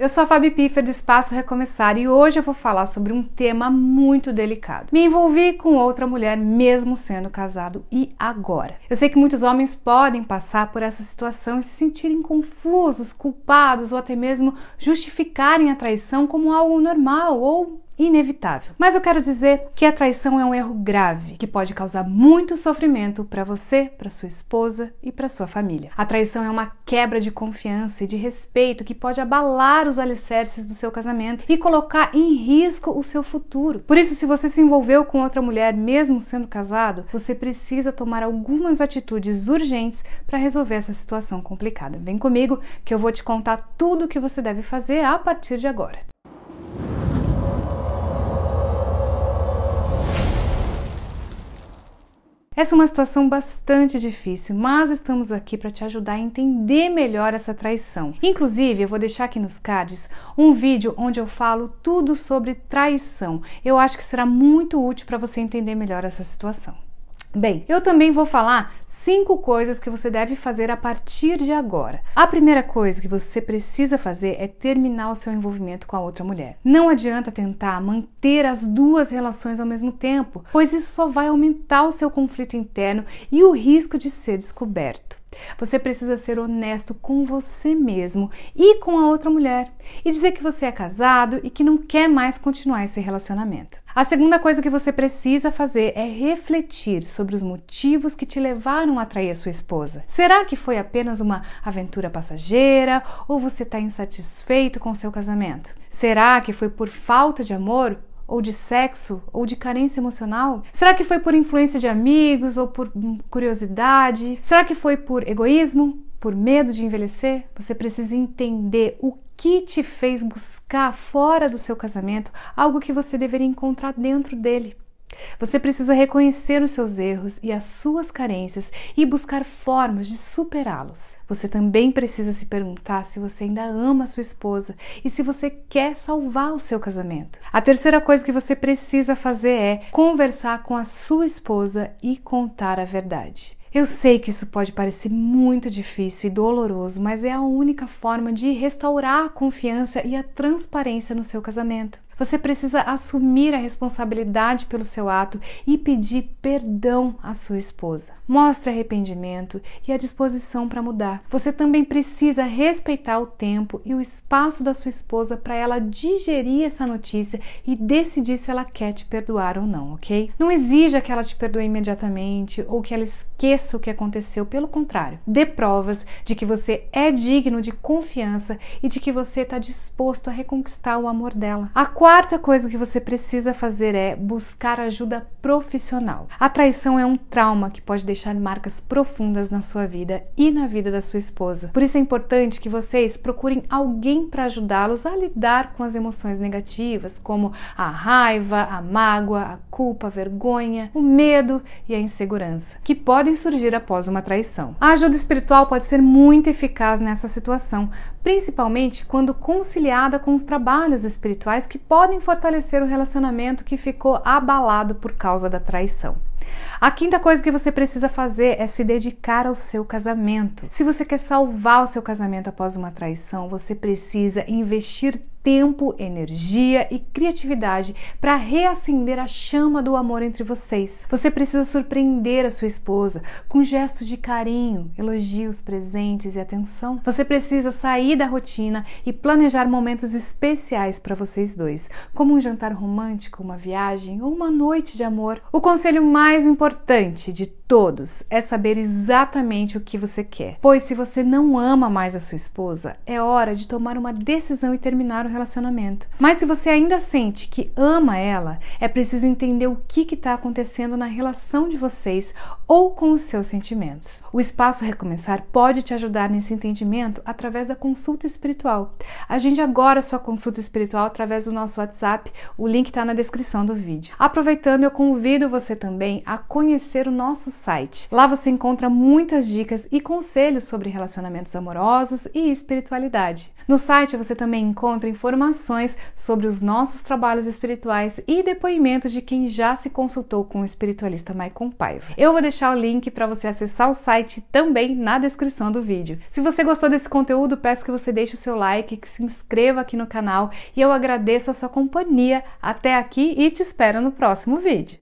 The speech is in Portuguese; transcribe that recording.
Eu sou a Fabi Piffer do Espaço Recomeçar e hoje eu vou falar sobre um tema muito delicado. Me envolvi com outra mulher mesmo sendo casado e agora. Eu sei que muitos homens podem passar por essa situação e se sentirem confusos, culpados ou até mesmo justificarem a traição como algo normal ou inevitável. Mas eu quero dizer que a traição é um erro grave que pode causar muito sofrimento para você, para sua esposa e para sua família. A traição é uma quebra de confiança e de respeito que pode abalar os alicerces do seu casamento e colocar em risco o seu futuro. Por isso, se você se envolveu com outra mulher mesmo sendo casado, você precisa tomar algumas atitudes urgentes para resolver essa situação complicada. Vem comigo que eu vou te contar tudo o que você deve fazer a partir de agora. Essa é uma situação bastante difícil, mas estamos aqui para te ajudar a entender melhor essa traição. Inclusive, eu vou deixar aqui nos cards um vídeo onde eu falo tudo sobre traição. Eu acho que será muito útil para você entender melhor essa situação. Bem, eu também vou falar cinco coisas que você deve fazer a partir de agora. A primeira coisa que você precisa fazer é terminar o seu envolvimento com a outra mulher. Não adianta tentar manter as duas relações ao mesmo tempo, pois isso só vai aumentar o seu conflito interno e o risco de ser descoberto. Você precisa ser honesto com você mesmo e com a outra mulher e dizer que você é casado e que não quer mais continuar esse relacionamento. A segunda coisa que você precisa fazer é refletir sobre os motivos que te levaram a trair a sua esposa. Será que foi apenas uma aventura passageira ou você está insatisfeito com seu casamento? Será que foi por falta de amor ou de sexo, ou de carência emocional? Será que foi por influência de amigos ou por curiosidade? Será que foi por egoísmo? Por medo de envelhecer? Você precisa entender o que te fez buscar fora do seu casamento algo que você deveria encontrar dentro dele. Você precisa reconhecer os seus erros e as suas carências e buscar formas de superá-los. Você também precisa se perguntar se você ainda ama sua esposa e se você quer salvar o seu casamento. A terceira coisa que você precisa fazer é conversar com a sua esposa e contar a verdade. Eu sei que isso pode parecer muito difícil e doloroso, mas é a única forma de restaurar a confiança e a transparência no seu casamento. Você precisa assumir a responsabilidade pelo seu ato e pedir perdão à sua esposa. Mostre arrependimento e a disposição para mudar. Você também precisa respeitar o tempo e o espaço da sua esposa para ela digerir essa notícia e decidir se ela quer te perdoar ou não, ok? Não exija que ela te perdoe imediatamente ou que ela esqueça o que aconteceu, pelo contrário, dê provas de que você é digno de confiança e de que você está disposto a reconquistar o amor dela. A quarta coisa que você precisa fazer é buscar ajuda profissional. A traição é um trauma que pode deixar marcas profundas na sua vida e na vida da sua esposa. Por isso é importante que vocês procurem alguém para ajudá-los a lidar com as emoções negativas, como a raiva, a mágoa, a culpa, a vergonha, o medo e a insegurança, que podem surgir após uma traição. A ajuda espiritual pode ser muito eficaz nessa situação, principalmente quando conciliada com os trabalhos espirituais que podem fortalecer o relacionamento que ficou abalado por causa da traição. A quinta coisa que você precisa fazer é se dedicar ao seu casamento. Se você quer salvar o seu casamento após uma traição, você precisa investir tempo, energia e criatividade para reacender a chama do amor entre vocês. Você precisa surpreender a sua esposa com gestos de carinho, elogios, presentes e atenção. Você precisa sair da rotina e planejar momentos especiais para vocês dois, como um jantar romântico, uma viagem ou uma noite de amor. O conselho mais importante de todos é saber exatamente o que você quer. Pois se você não ama mais a sua esposa, é hora de tomar uma decisão e terminar o relacionamento. Mas se você ainda sente que ama ela, é preciso entender o que está acontecendo na relação de vocês ou com os seus sentimentos. O espaço Recomeçar pode te ajudar nesse entendimento através da consulta espiritual. Agende agora sua consulta espiritual através do nosso WhatsApp, o link está na descrição do vídeo. Aproveitando, eu convido você também a conhecer o nosso site. Lá você encontra muitas dicas e conselhos sobre relacionamentos amorosos e espiritualidade. No site você também encontra informações sobre os nossos trabalhos espirituais e depoimentos de quem já se consultou com o espiritualista Maicon Paiva. Eu vou deixar o link para você acessar o site também na descrição do vídeo. Se você gostou desse conteúdo, peço que você deixe o seu like, que se inscreva aqui no canal e eu agradeço a sua companhia até aqui e te espero no próximo vídeo.